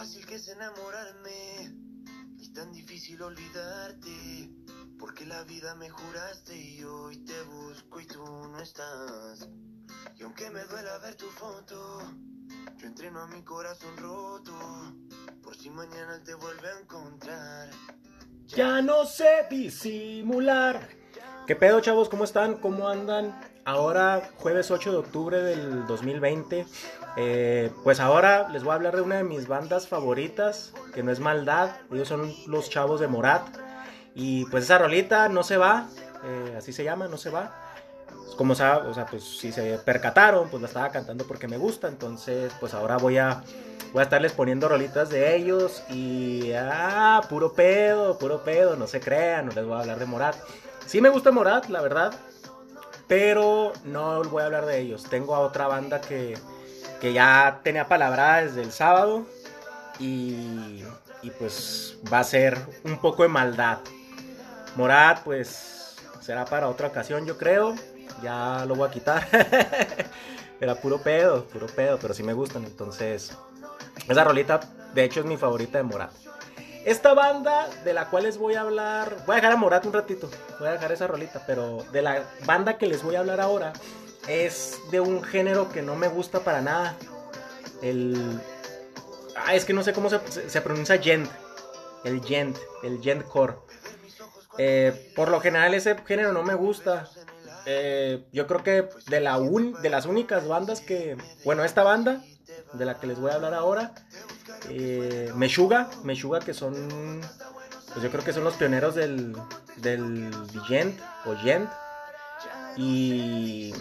fácil que es enamorarme y tan difícil olvidarte. Porque la vida me juraste y hoy te busco y tú no estás. Y aunque me duela ver tu foto, yo entreno a mi corazón roto. Por si mañana te vuelve a encontrar. Ya no sé disimular. ¿Qué pedo, chavos? ¿Cómo están? ¿Cómo andan? Ahora, jueves 8 de octubre del 2020. Eh, pues ahora les voy a hablar de una de mis bandas favoritas, que no es maldad. Ellos son los chavos de Morat. Y pues esa rolita no se va, eh, así se llama, no se va. Como sabe, o sea, pues si se percataron, pues la estaba cantando porque me gusta. Entonces, pues ahora voy a, voy a estarles poniendo rolitas de ellos. Y, ah, puro pedo, puro pedo, no se crean, no les voy a hablar de Morat. Sí me gusta Morat, la verdad. Pero no voy a hablar de ellos. Tengo a otra banda que, que ya tenía palabrada desde el sábado. Y, y pues va a ser un poco de maldad. Morat, pues será para otra ocasión, yo creo. Ya lo voy a quitar. Era puro pedo, puro pedo, pero sí me gustan. Entonces, esa rolita, de hecho, es mi favorita de Morat. Esta banda de la cual les voy a hablar, voy a dejar a Morat un ratito, voy a dejar esa rolita, pero de la banda que les voy a hablar ahora es de un género que no me gusta para nada. El. Ah, es que no sé cómo se, pronuncia gent. El gent, el gentcore. Eh, por lo general ese género no me gusta. Eh, yo creo que de, la un- de las únicas bandas que... Bueno, esta banda, de la que les voy a hablar ahora, eh, Meshuga, Meshuga que son... Pues yo creo que son los pioneros del, del gent o gent. Y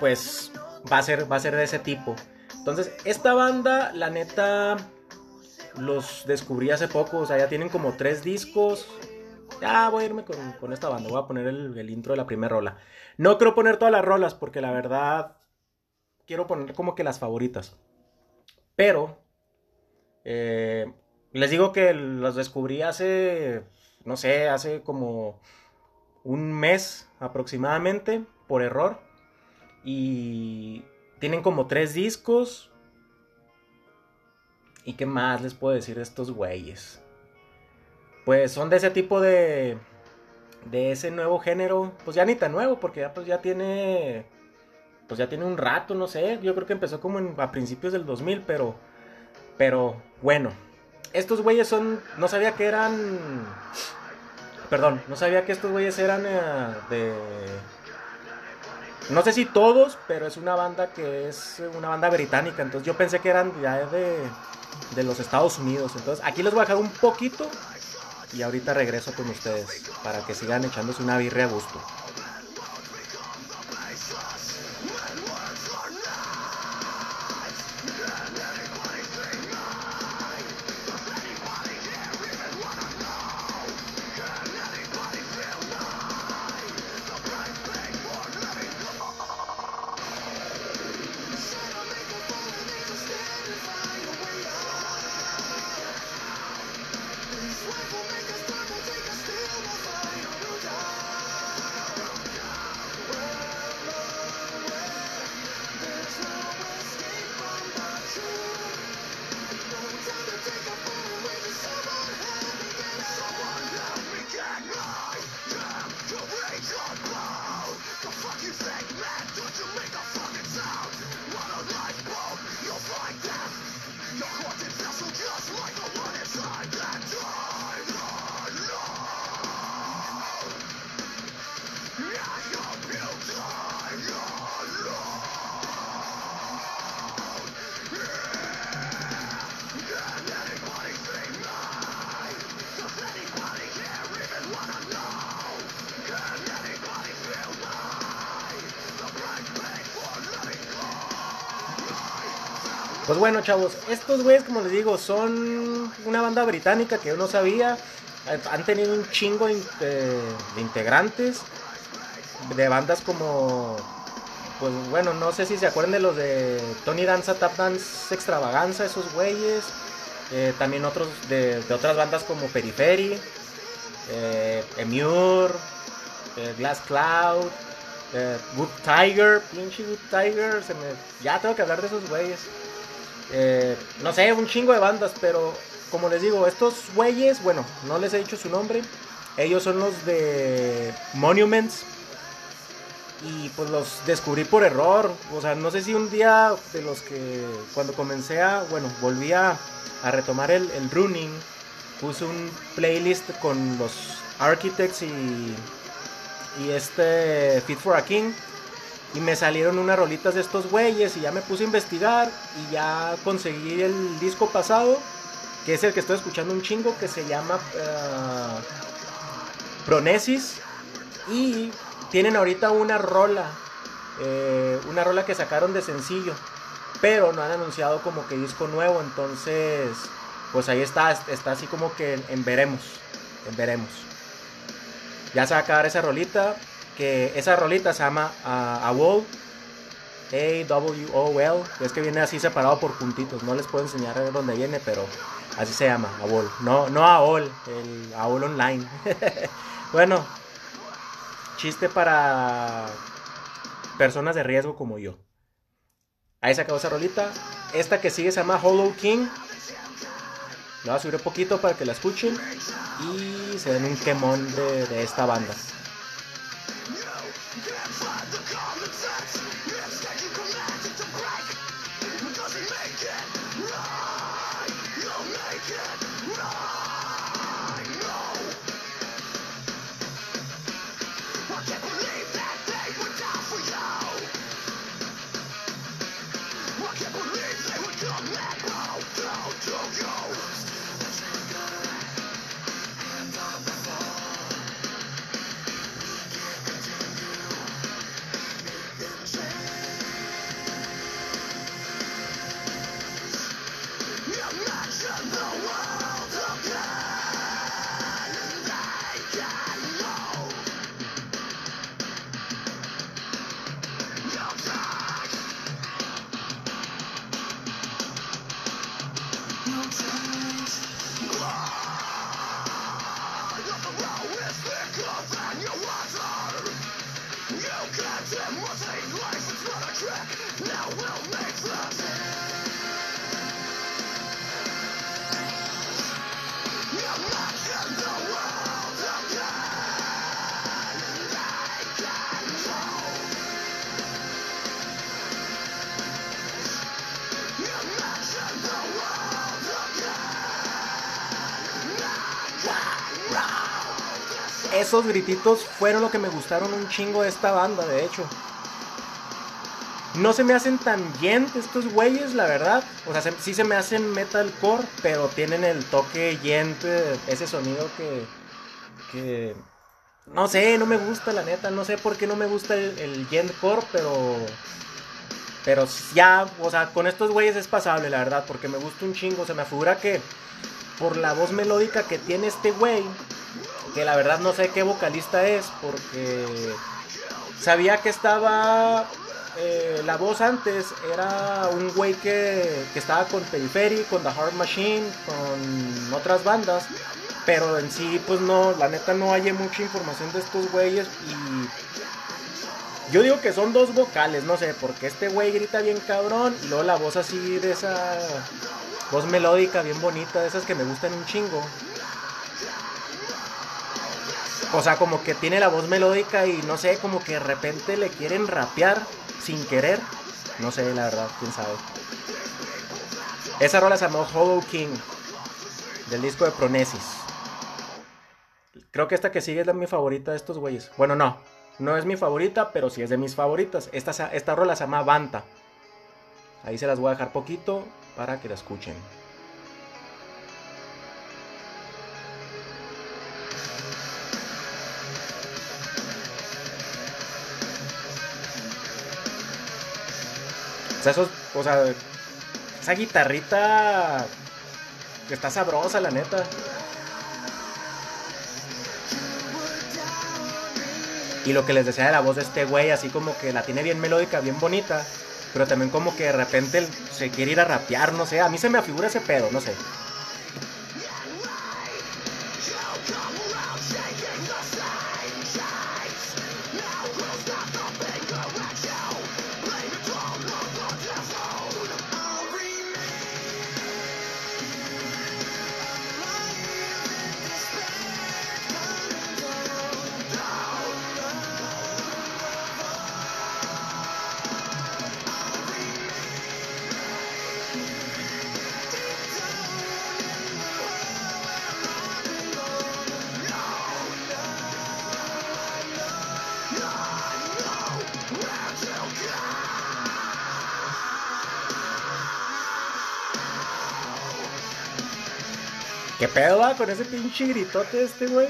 pues va a ser, va a ser de ese tipo. Entonces, esta banda, la neta, los descubrí hace poco. O sea, ya tienen como tres discos. Ya voy a irme con, esta banda. Voy a poner el, el intro de la primera rola. No quiero poner todas las rolas porque la verdad quiero poner como que las favoritas. Pero eh, les digo que los descubrí hace, no sé, hace como un mes aproximadamente por error. Y tienen como tres discos. ¿Y qué más les puedo decir de estos güeyes? Pues son de ese tipo de. De ese nuevo género. Pues ya ni tan nuevo, porque ya, pues ya tiene. Pues ya tiene un rato, no sé. Yo creo que empezó como a principios del 2000, pero. Pero bueno. Estos güeyes son. No sabía que eran. Perdón, no sabía que estos güeyes eran eh, de. No sé si todos, pero es una banda que es una banda británica. Entonces yo pensé que eran ya de, de los Estados Unidos. Entonces aquí les voy a dejar un poquito y ahorita regreso con ustedes para que sigan echándose una birria a gusto. Pues bueno, chavos, estos güeyes, como les digo, son una banda británica que yo no sabía. Eh, Han tenido un chingo de, in- de- integrantes. De bandas como. Pues bueno, no sé si se acuerdan de los de Tony Danza, Tap Dance Extravaganza, esos güeyes. Eh, también otros de, de otras bandas como Periphery, eh, Emure, eh, Glass Cloud, eh, Good Tiger, pinche Good Tiger. se me- ya tengo que hablar de esos güeyes. Eh, no sé, un chingo de bandas, pero como les digo, estos güeyes, bueno, no les he dicho su nombre. Ellos son los de Monuments. Y pues los descubrí por error. O sea, no sé si un día de los que cuando comencé a, bueno, volví a, retomar el, el running, puse un playlist con los Architects y, y este Fit for a King. Y me salieron unas rolitas de estos güeyes y ya me puse a investigar y ya conseguí el disco pasado, que es el que estoy escuchando un chingo, que se llama uh, Pronesis. Y tienen ahorita una rola, eh, una rola que sacaron de sencillo, pero no han anunciado como que disco nuevo, entonces pues ahí está, está así como que en, veremos, en veremos. Ya se va a acabar esa rolita, que esa rolita se llama uh, AWOL, A-W-O-L, es que viene así separado por puntitos, no les puedo enseñar dónde viene, pero así se llama, AWOL, no, no AOL, el AOL Online. bueno, chiste para personas de riesgo como yo. Ahí se acabó esa rolita. Esta que sigue se llama Hollow King. La voy a subir un poquito para que la escuchen y se den un quemón de esta banda. Esos grititos fueron lo que me gustaron un chingo de esta banda, de hecho. No se me hacen tan bien estos güeyes, la verdad. O sea, sí se me hacen metalcore, pero tienen el toque yente, ese sonido que, que... No sé, no me gusta, la neta. No sé por qué no me gusta el, el core, pero... Pero ya, o sea, con estos güeyes es pasable, la verdad, porque me gusta un chingo. Se me figura que por la voz melódica que tiene este güey, que la verdad no sé qué vocalista es, porque sabía que estaba eh, la voz antes era un güey que, que, estaba con Periphery, con The Hard Machine, con otras bandas, pero en sí, pues no, la neta no hay mucha información de estos güeyes y yo digo que son dos vocales, no sé, porque este güey grita bien cabrón y luego la voz así de esa voz melódica bien bonita, de esas que me gustan un chingo. O sea, como que tiene la voz melódica y no sé, como que de repente le quieren rapear sin querer. No sé, la verdad, quién sabe. Esa rola se llamó Hollow King, del disco de Pronesis. Creo que esta que sigue es la mi favorita de estos güeyes. Bueno, no, no es mi favorita, pero sí es de mis favoritas. Esta, esta rola se llama Banta. Ahí se las voy a dejar poquito para que la escuchen. O sea, esa guitarrita está sabrosa, la neta. Y lo que les decía de la voz de este güey, así como que la tiene bien melódica, bien bonita, pero también como que de repente se quiere ir a rapear, no sé, a mí se me afigura ese pedo, no sé. ¿Qué pedo va con ese pinche gritote este, güey?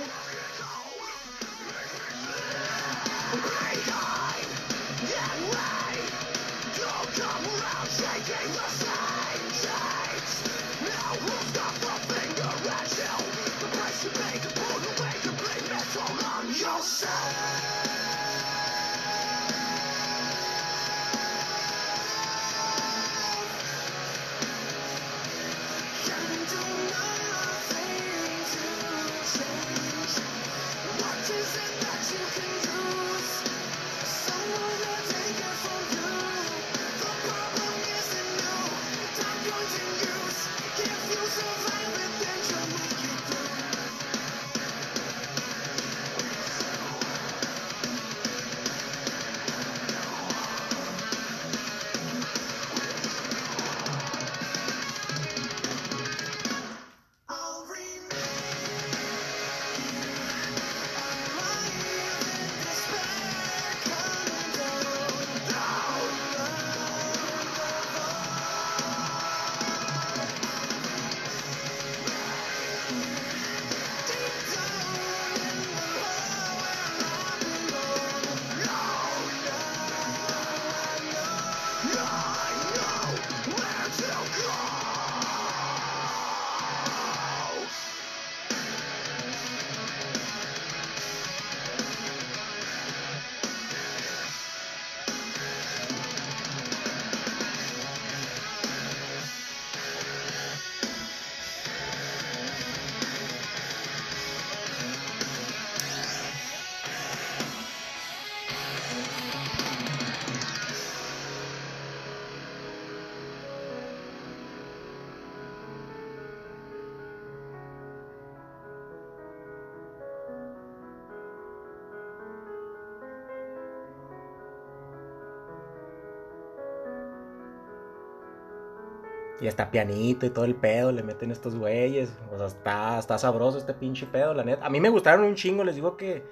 Y hasta pianito y todo el pedo le meten estos güeyes. O sea, está, está sabroso este pinche pedo, la neta. A mí me gustaron un chingo, les digo que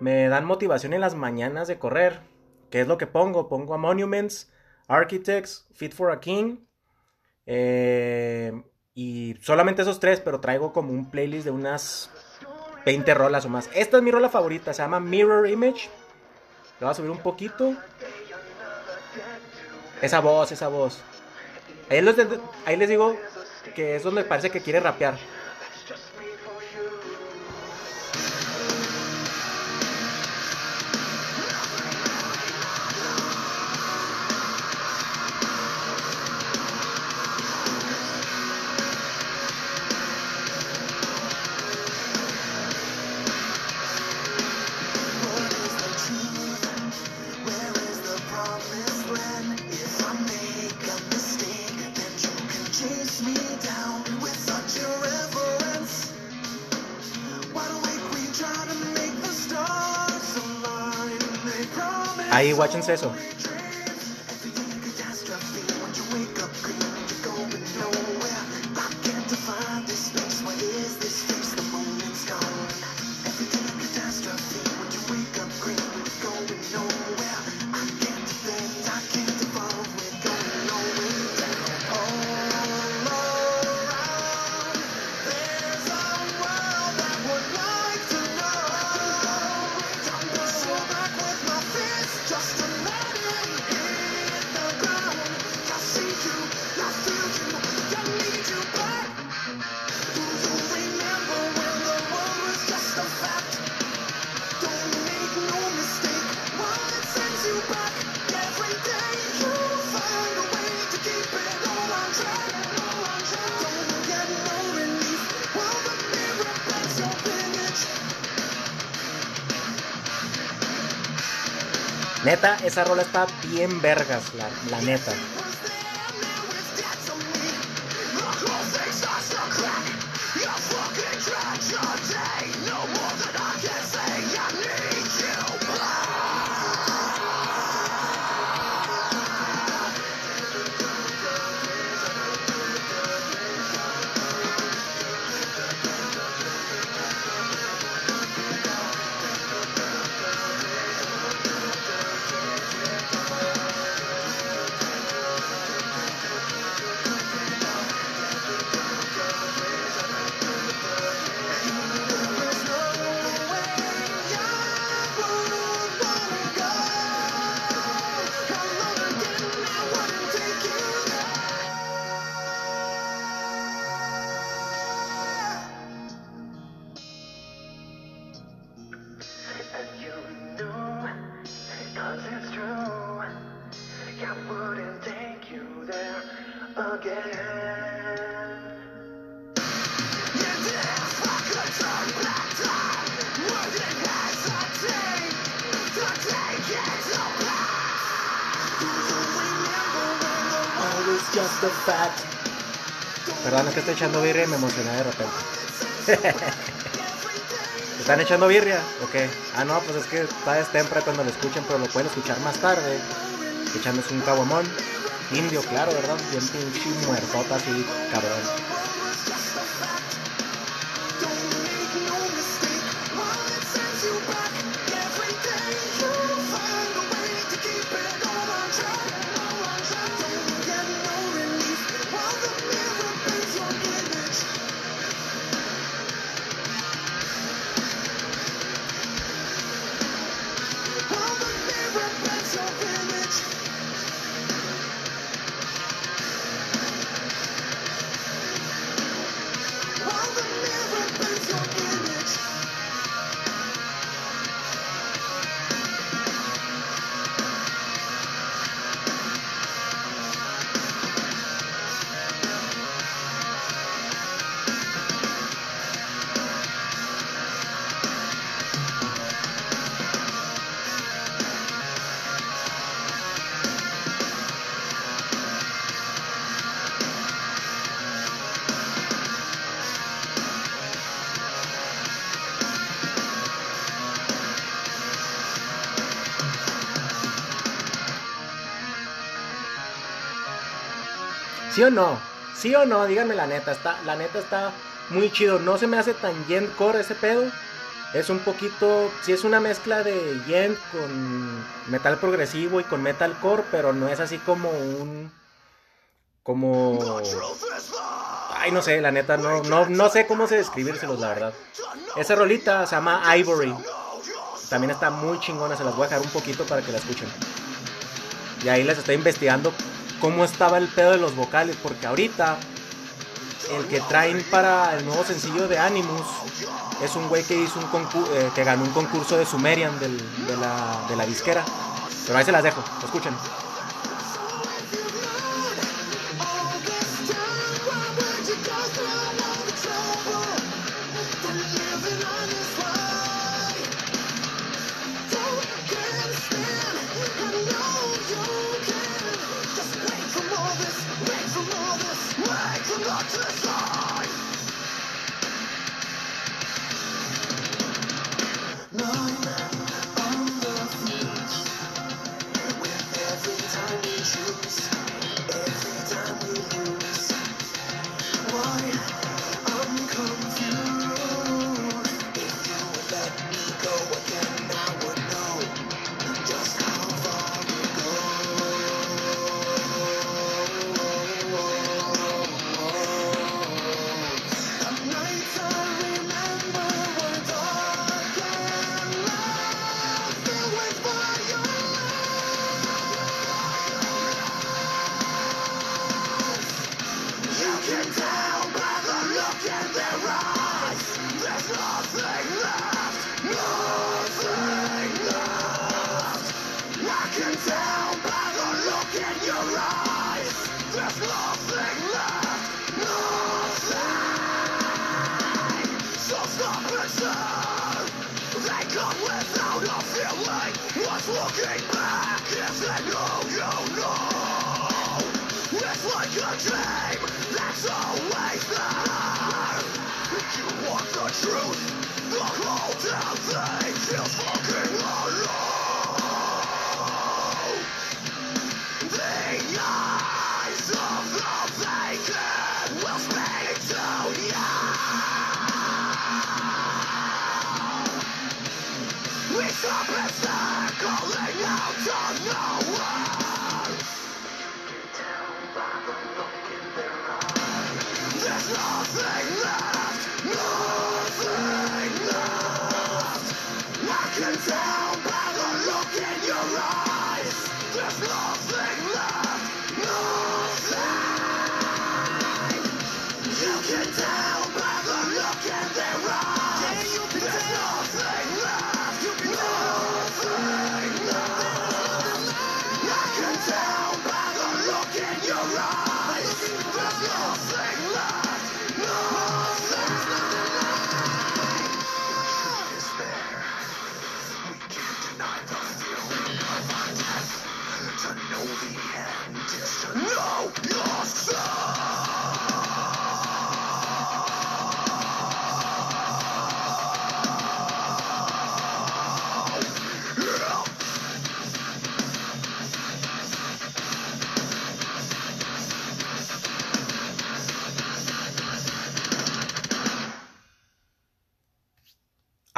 me dan motivación en las mañanas de correr. ¿Qué es lo que pongo? Pongo a Monuments, Architects, Fit for a King. Eh, y solamente esos tres, pero traigo como un playlist de unas 20 rolas o más. Esta es mi rola favorita, se llama Mirror Image. Le voy a subir un poquito. Esa voz, esa voz. Ahí les, ahí les digo que es donde parece que quiere rapear. Ahí, guáchense eso. Neta, esa rola está bien vergas, la, la neta. Fact. Perdón, es que estoy echando birria y me emocioné de repente. ¿Están echando birria? Ok. Ah, no, pues es que está temprano cuando lo escuchen, pero lo pueden escuchar más tarde. Echándose un caguamón. Indio, claro, ¿verdad? Bien pinche muertota así, cabrón. ¿Sí o no? ¿Sí o no? Díganme la neta. Está, la neta está muy chido. No se me hace tan core ese pedo. Es un poquito. Sí, es una mezcla de gent con metal progresivo y con metalcore, pero no es así como un. Como. Ay, no sé, la neta, no, no, no sé cómo se describírselos, la verdad. Esa rolita se llama Ivory. También está muy chingona, se las voy a dejar un poquito para que la escuchen. Y ahí les estoy investigando cómo estaba el pedo de los vocales, porque ahorita el que traen para el nuevo sencillo de Animus es un güey que hizo un concurso, eh, que ganó un concurso de Sumerian de, la, de la disquera. Pero ahí se las dejo, escuchen.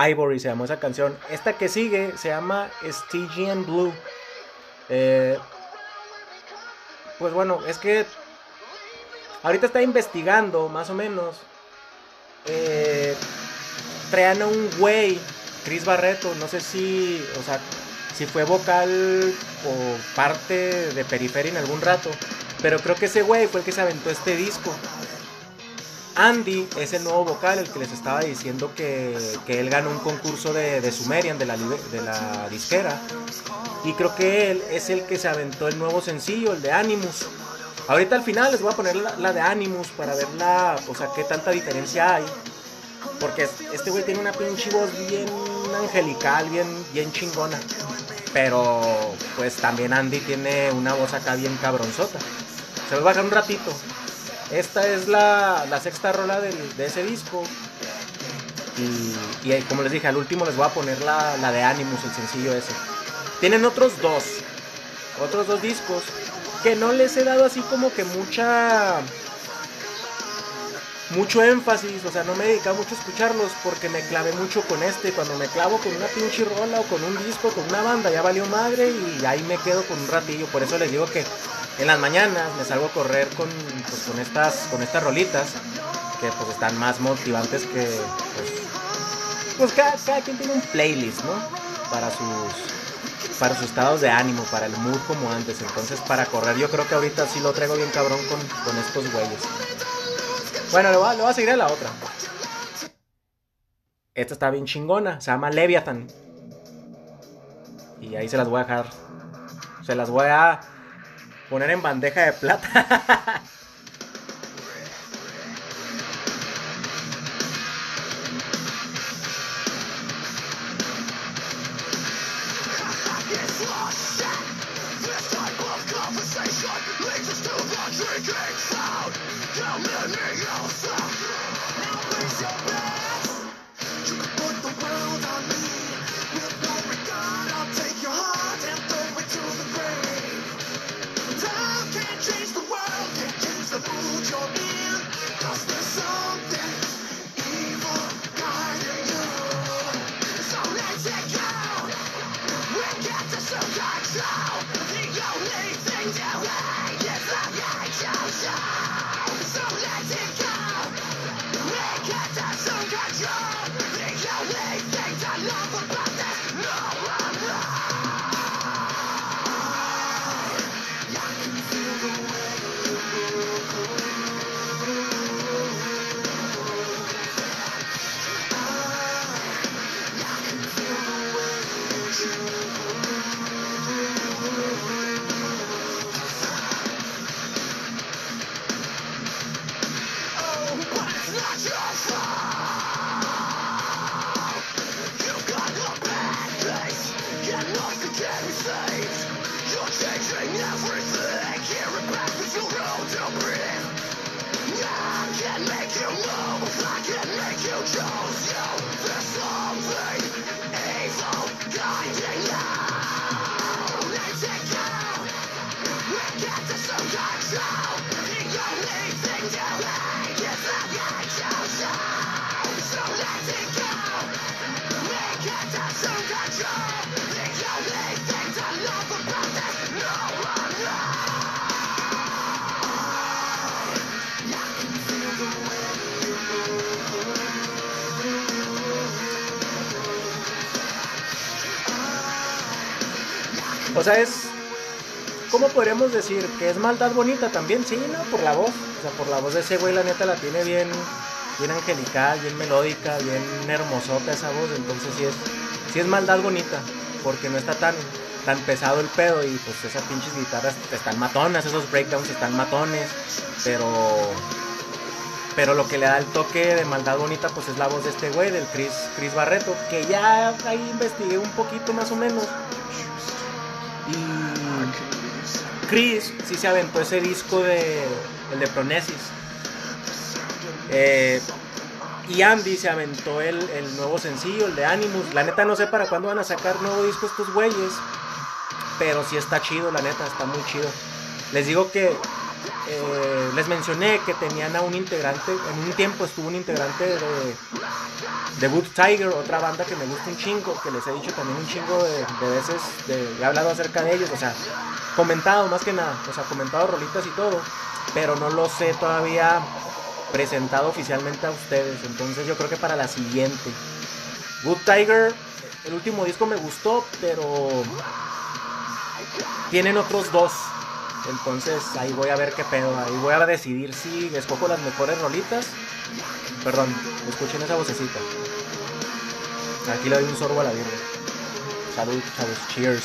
Ivory se llamó esa canción. Esta que sigue se llama Stygian Blue. Eh, pues bueno, es que ahorita está investigando más o menos. Eh, a un güey, Chris Barreto, no sé si, o sea, si fue vocal o parte de Periferia en algún rato, pero creo que ese güey fue el que se aventó este disco. Andy es el nuevo vocal, el que les estaba diciendo que, él ganó un concurso de, Sumerian, de la, de la disquera. Y creo que él es el que se aventó el nuevo sencillo, el de Animus. Ahorita al final les voy a poner la, de Animus para ver la, o sea, qué tanta diferencia hay. Porque este güey tiene una pinche voz bien angelical, bien, bien chingona. Pero pues también Andy tiene una voz acá bien cabronzota. Se los va a dejar un ratito. Esta es la, sexta rola de ese disco. Y, como les dije, al último les voy a poner la, la de Animus, el sencillo ese. Tienen otros dos. Otros dos discos. Que no les he dado así como que mucha mucho énfasis, o sea, no me he dedicado mucho a escucharlos porque me clavé mucho con este. Cuando me clavo con una pinche rola o con un disco, con una banda, ya valió madre y ahí me quedo con un ratillo. Por eso les digo que en las mañanas me salgo a correr con, pues, con, estas, con estas rolitas que pues están más motivantes que pues, pues cada, quien tiene un playlist, ¿no? Para sus para sus estados de ánimo, para el mood como antes. Entonces para correr yo creo que ahorita sí lo traigo bien cabrón con, con estos güeyes. Bueno, le voy, a, a seguir a la otra. Esta está bien chingona. Se llama Leviathan. Y ahí se las voy a dejar. Se las voy a poner en bandeja de plata. O sea, es. ¿Cómo podríamos decir? Que es maldad bonita también, sí, ¿no? Por la voz. O sea, por la voz de ese güey, la neta la tiene bien. Bien angelical, bien melódica, bien hermosota esa voz. Entonces sí es. Sí es maldad bonita. Porque no está tan. Tan pesado el pedo y pues esas pinches guitarras están matonas, esos breakdowns están matones, pero pero lo que le da el toque de maldad bonita pues es la voz de este güey, del Chris, Chris Barreto, que ya ahí investigué un poquito más o menos. Chris sí se aventó ese disco de, el de Pronesis. Eh, y Andy se aventó el, el, nuevo sencillo, el de Animus. La neta no sé para cuándo van a sacar nuevo disco estos güeyes. Pero sí está chido, la neta, está muy chido. Les digo que eh, les mencioné que tenían a un integrante, en un tiempo estuvo un integrante de, de Boot Tiger, otra banda que me gusta un chingo, que les he dicho también un chingo de, veces, he hablado acerca de ellos, o sea, comentado más que nada, o sea, comentado rolitas y todo, pero no los he todavía presentado oficialmente a ustedes, entonces yo creo que para la siguiente. Good Tiger, el último disco me gustó, pero tienen otros dos entonces ahí voy a ver qué pedo. Ahí voy a decidir si escojo las mejores rolitas. Perdón, escuchen esa vocecita. Aquí le doy un sorbo a la birra. Salud, chavos. Cheers.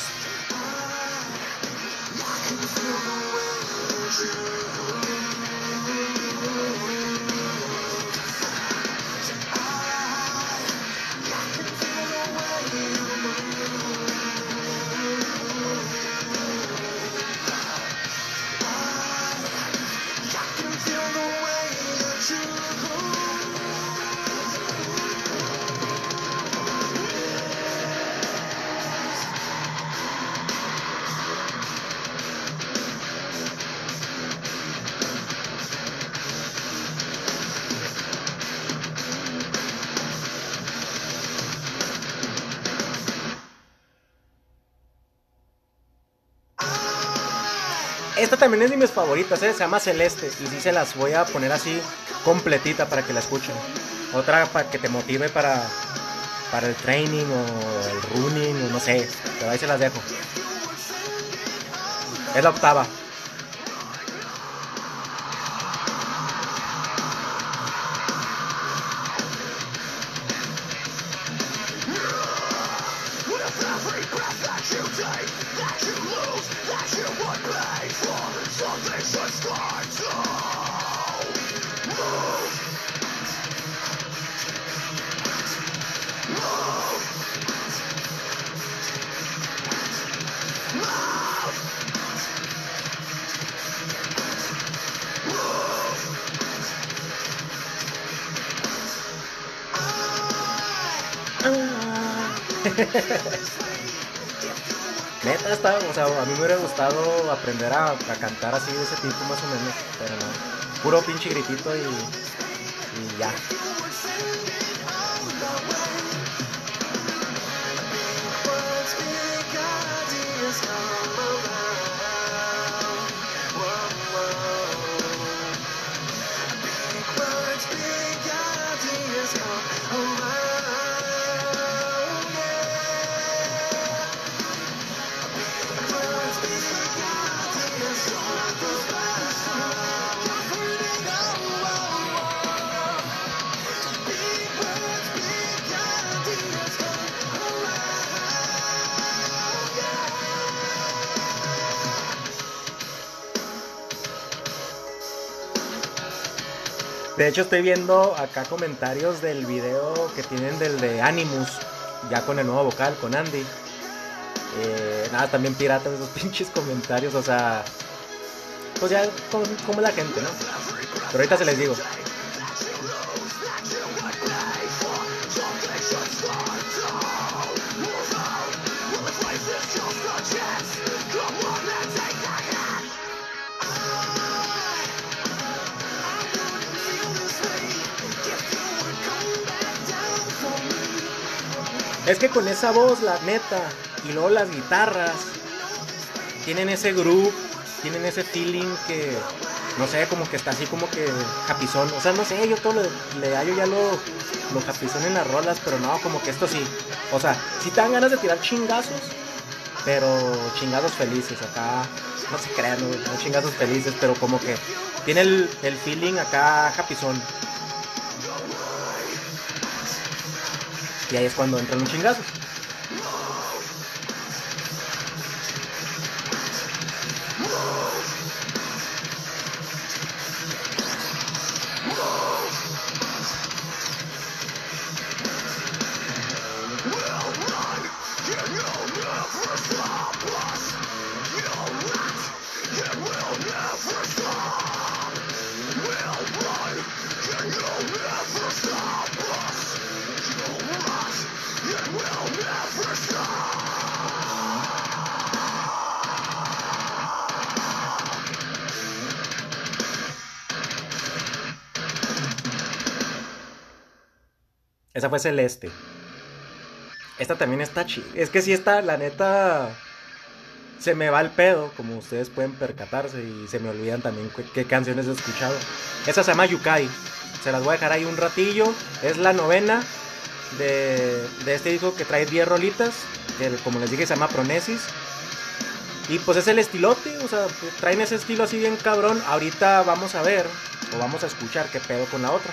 Esta también es de mis favoritas, ¿eh? se llama Celeste. Y sí se las voy a poner así completita para que la escuchen. Otra para que te motive para, para el training o el running o no sé. Pero ahí se las dejo. Es la octava. Hubiera gustado aprender a, cantar así de ese tipo más o menos, pero no. Puro pinche gritito y ya. De hecho, estoy viendo acá comentarios del video que tienen del de Animus, ya con el nuevo vocal, con Andy. Eh, nada, también piratas esos pinches comentarios, o sea, pues ya como, como la gente, ¿no? Pero ahorita se les digo. Es que con esa voz, la neta, y luego las guitarras, tienen ese groove, tienen ese feeling que, no sé, como que está así como que japizón. O sea, no sé, yo todo le hallo ya lo, lo japizón en las rolas, pero no, como que esto sí. O sea, sí te dan ganas de tirar chingazos, pero chingazos felices. Acá, no se crean, no, chingazos felices, pero como que tiene el, el feeling acá japizón. Y ahí es cuando entran un chingazo. Fue Celeste. Esta también está chida. Es que sí está, la neta. Se me va el pedo, como ustedes pueden percatarse, y se me olvidan también qué, canciones he escuchado. Esa se llama Yukai. Se las voy a dejar ahí un ratillo. Es la novena de, de este disco que trae 10 rolitas. Que como les dije se llama Pronesis. Y pues es el estilote, o sea, traen ese estilo así bien cabrón. Ahorita vamos a ver, o vamos a escuchar qué pedo con la otra.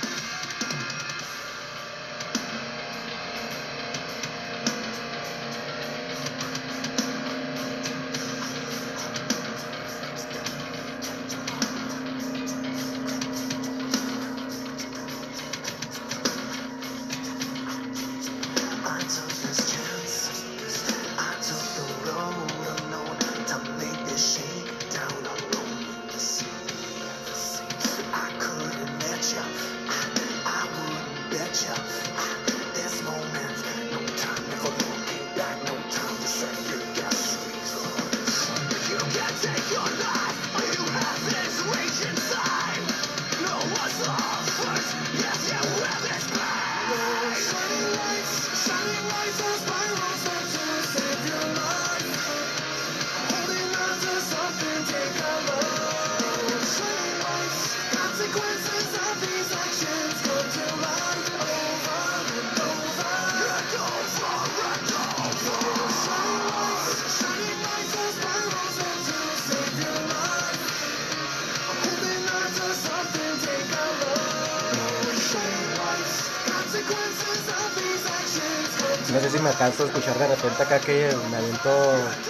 Alcanzo a escuchar de repente acá que me aviento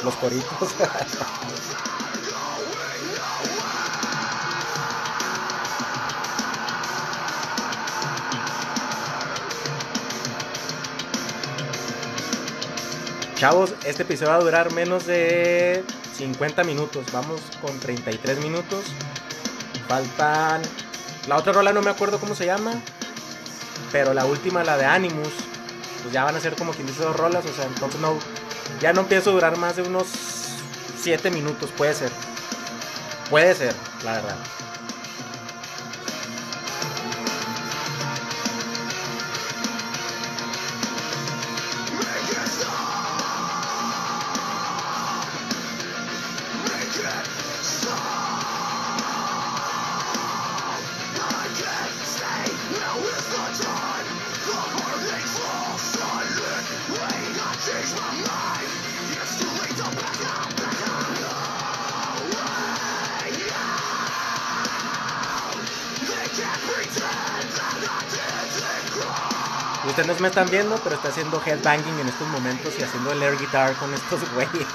los coritos. Chavos, este episodio va a durar menos de 50 minutos. Vamos con 33 minutos. Faltan... La otra rola no me acuerdo cómo se llama. Pero la última, la de Animus, pues ya van a ser como quien dice dos rolas, o sea, entonces no, ya no empiezo a durar más de unos 7 minutos, puede ser. Puede ser, la verdad. Están viendo, pero está haciendo headbanging en estos momentos y haciendo el air guitar con estos güeyes.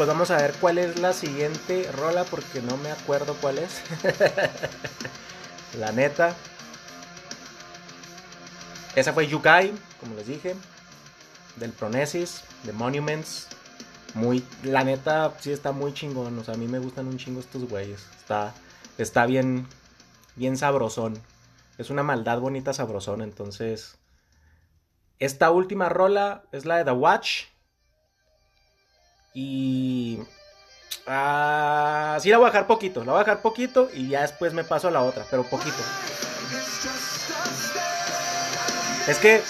Pues vamos a ver cuál es la siguiente rola porque no me acuerdo cuál es. la neta. Esa fue Yukai, como les dije. Del Pronesis, de Monuments. Muy, la neta, sí está muy chingón. O sea, a mí me gustan un chingo estos güeyes. Está, está bien, bien sabrosón. Es una maldad bonita sabrosón. Entonces, esta última rola es la de The Watch. Y Ah, sí, la voy a dejar poquito. La voy a dejar poquito y ya después me paso a la otra, pero poquito. Es que.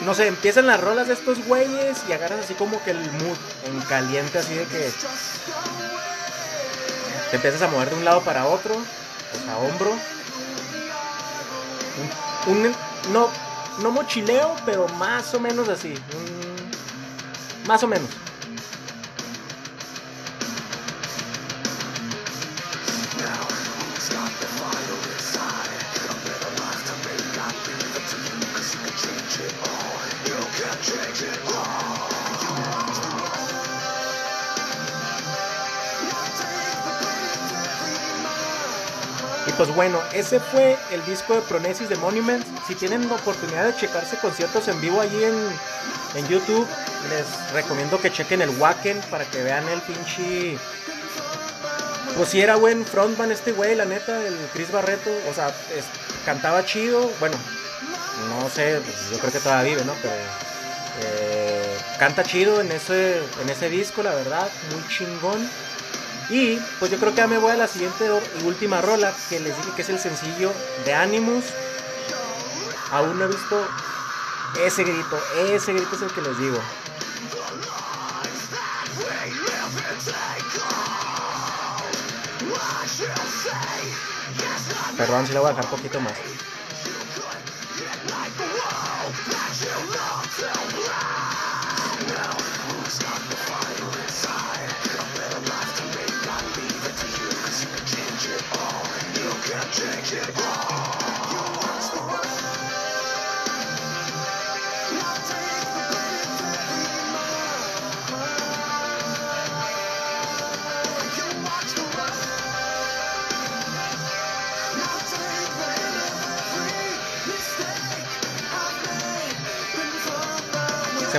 No sé, empiezan las rolas de estos güeyes y agarras así como que el mood en caliente, así de que. Te empiezas a mover de un lado para otro, o sea, hombro. Un, no, no mochileo, pero más o menos así. Más o menos. Y pues bueno, ese fue el disco de Pronesis de Monuments. Si tienen oportunidad de checarse conciertos en vivo allí en, en YouTube, les recomiendo que chequen el Wacken para que vean el pinche. Pues si era buen frontman este güey, la neta, el Chris Barreto. O sea, cantaba chido. Bueno, no sé, pues, yo creo que todavía vive, ¿no? Pero eh, canta chido en ese, en ese disco, la verdad, muy chingón. Y pues yo creo que ya me voy a la siguiente y última rola, que les dije que es el sencillo de Animus. Aún no he visto ese grito, ese grito es el que les digo. Perdón si la voy a dejar poquito más.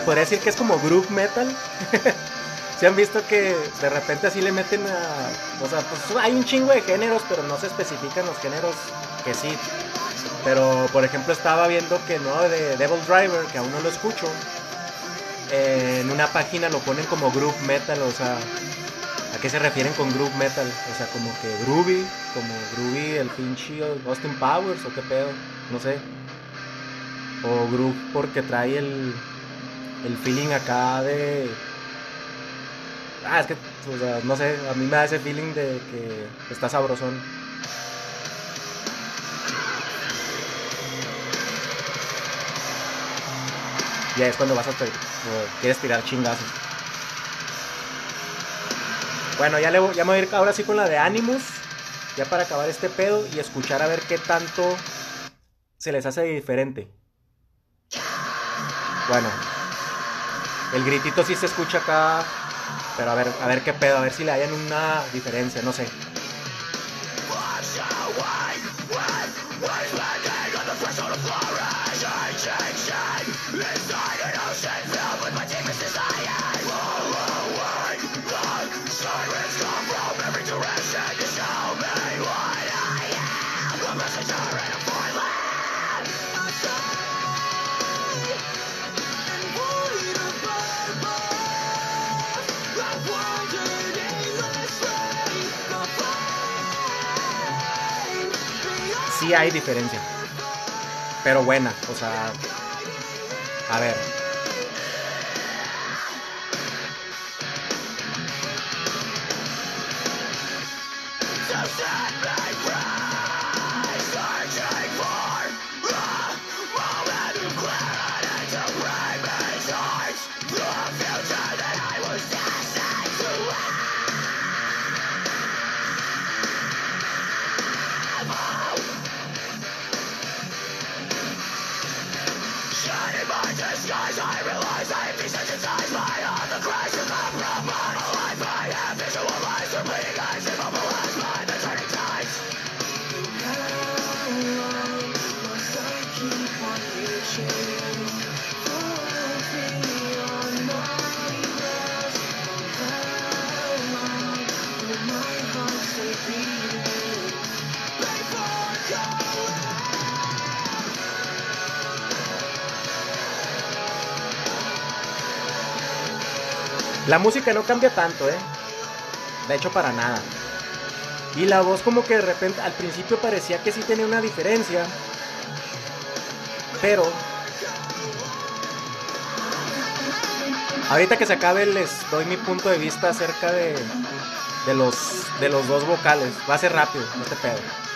Podría decir que es como group metal. Se han visto que de repente así le meten a. O sea, pues hay un chingo de géneros, pero no se especifican los géneros que sí. Pero por ejemplo, estaba viendo que no, de Devil Driver, que aún no lo escucho. eh, en una página lo ponen como group metal, o sea. ¿A qué se refieren con group metal? O sea, como que groovy, como groovy el pinche Austin Powers o qué pedo, no sé. O groove porque trae el, el feeling acá de... Ah, es que, no sé, a mí me da ese feeling de que está sabrosón. Ya es cuando vas a o quieres tirar chingazos. Bueno, ya, le, voy- ya me voy a ir ahora sí con la de Animus, ya para acabar este pedo y escuchar a ver qué tanto se les hace diferente. Bueno, el gritito sí se escucha acá, pero a ver, a ver qué pedo, a ver si le hayan una diferencia, no sé. Hay diferencia, pero buena, o sea, a ver. Reflection in my disguise I realize I am desensitized by all the cries of compromise La música no cambia tanto, ¿eh? De hecho, para nada. Y la voz como que de repente, al principio parecía que sí tenía una diferencia. Pero... Ahorita que se acabe les doy mi punto de vista acerca de, de, los, de los dos vocales. Va a ser rápido, este pedo.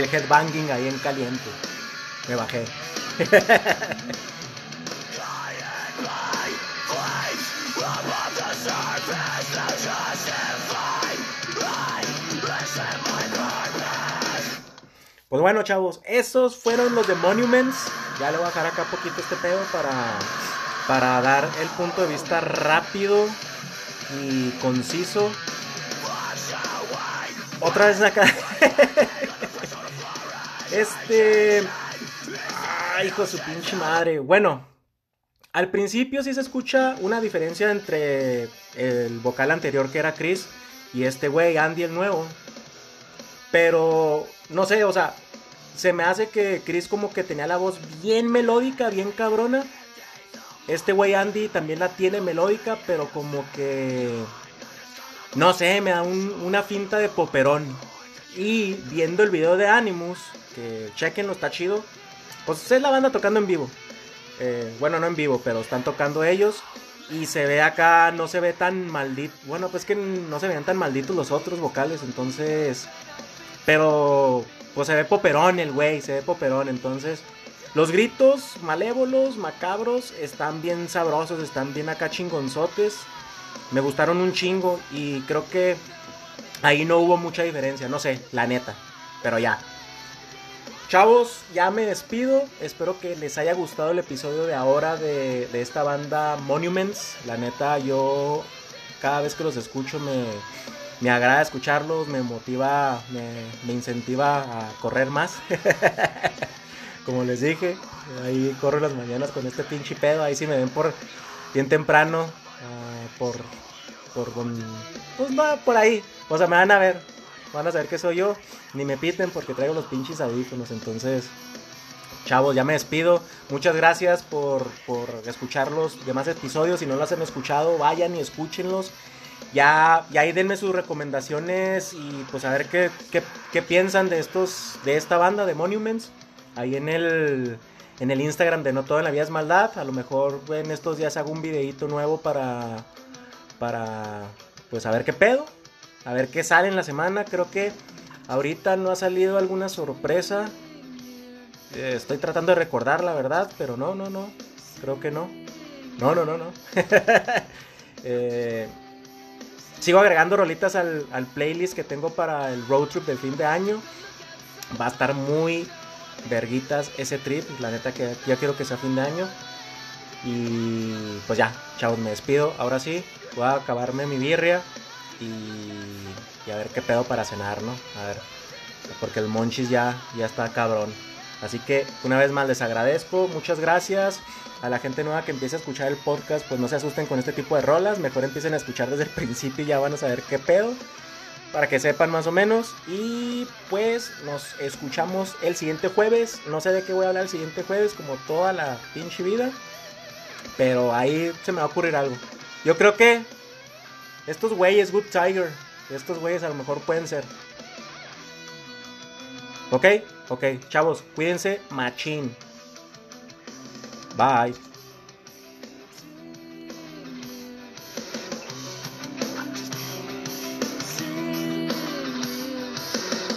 El headbanging ahí en caliente. Me bajé. Pues bueno, chavos, esos fueron los de Monuments. Ya le voy a dejar acá poquito este pedo para, para dar el punto de vista rápido y conciso. Otra vez acá. este. Ay, hijo de su pinche madre. Bueno, al principio sí se escucha una diferencia entre el vocal anterior que era Chris y este güey, Andy el nuevo. Pero, no sé, o sea, se me hace que Chris como que tenía la voz bien melódica, bien cabrona. Este güey Andy también la tiene melódica, pero como que... No sé, me da una finta de poperón. Y viendo el video de Animus, que chequenlo, está chido. Pues es la banda tocando en vivo. Eh, bueno, no en vivo, pero están tocando ellos. Y se ve acá, no se ve tan maldito. Bueno, pues que no se vean tan malditos los otros vocales, entonces. Pero, pues se ve poperón el güey, se ve poperón. Entonces, los gritos malévolos, macabros, están bien sabrosos, están bien acá chingonzotes. Me gustaron un chingo y creo que ahí no hubo mucha diferencia, no sé, la neta. Pero ya, Chavos, ya me despido. Espero que les haya gustado el episodio de ahora de, esta banda Monuments. La neta, yo cada vez que los escucho me, me agrada escucharlos, me motiva, me, incentiva a correr más. Como les dije, ahí corro las mañanas con este pinche pedo. Ahí sí me ven por bien temprano, ah, por, por, pues va por ahí. O sea, me van a ver van a saber que soy yo. Ni me piten porque traigo los pinches audífonos. Entonces, chavos, ya me despido. Muchas gracias por, por escuchar los demás episodios. Si no los han escuchado, vayan y escúchenlos. Ya, ya ahí denme sus recomendaciones y pues a ver qué, qué, piensan de estos, de esta banda de Monuments. Ahí en el, en el Instagram de No Todo en la Vida es Maldad. A lo mejor en estos días hago un videito nuevo para, para, pues a ver qué pedo. A ver qué sale en la semana. Creo que ahorita no ha salido alguna sorpresa. Eh, estoy tratando de recordar la verdad, pero no, no, no. Creo que no. No, no, no, no. Eh, sigo agregando rolitas al, playlist que tengo para el road trip del fin de año. Va a estar muy verguitas ese trip. La neta que ya quiero que sea fin de año. Y pues ya, chavos, me despido. Ahora sí, voy a acabarme mi birria y, a ver qué pedo para cenar, ¿no? A ver, porque el Monchis ya, ya está cabrón. Así que una vez más les agradezco, muchas gracias. A la gente nueva que empiece a escuchar el podcast, pues no se asusten con este tipo de rolas, mejor empiecen a escuchar desde el principio y ya van a saber qué pedo, para que sepan más o menos. Y pues nos escuchamos el siguiente jueves, no sé de qué voy a hablar el siguiente jueves, como toda la pinche vida, pero ahí se me va a ocurrir algo. Yo creo que estos güeyes, Good Tiger, estos güeyes a lo mejor pueden ser. Ok, ok, chavos, cuídense, machín. Bye.